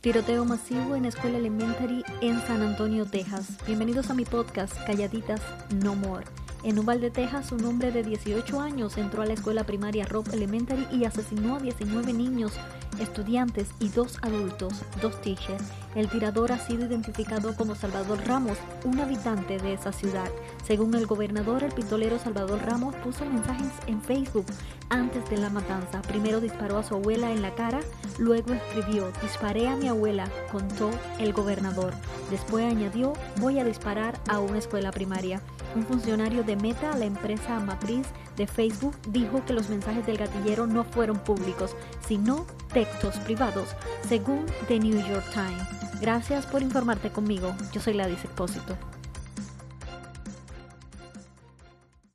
Tiroteo masivo en escuela elementary en San Antonio, Texas. Bienvenidos a mi podcast Calladitas No More. En Uvalde, Texas, un hombre de 18 años entró a la escuela primaria Rob Elementary y asesinó a 19 niños estudiantes y dos adultos, dos teachers. El tirador ha sido identificado como Salvador Ramos, un habitante de esa ciudad. Según el gobernador, el pistolero Salvador Ramos puso mensajes en Facebook antes de la matanza. Primero disparó a su abuela en la cara, luego escribió, disparé a mi abuela, contó el gobernador. Después añadió, voy a disparar a una escuela primaria. Un funcionario de Meta, la empresa matriz de Facebook, dijo que los mensajes del gatillero no fueron públicos, sino textos privados, según The New York Times. Gracias por informarte conmigo. Yo soy Gladys Expósito.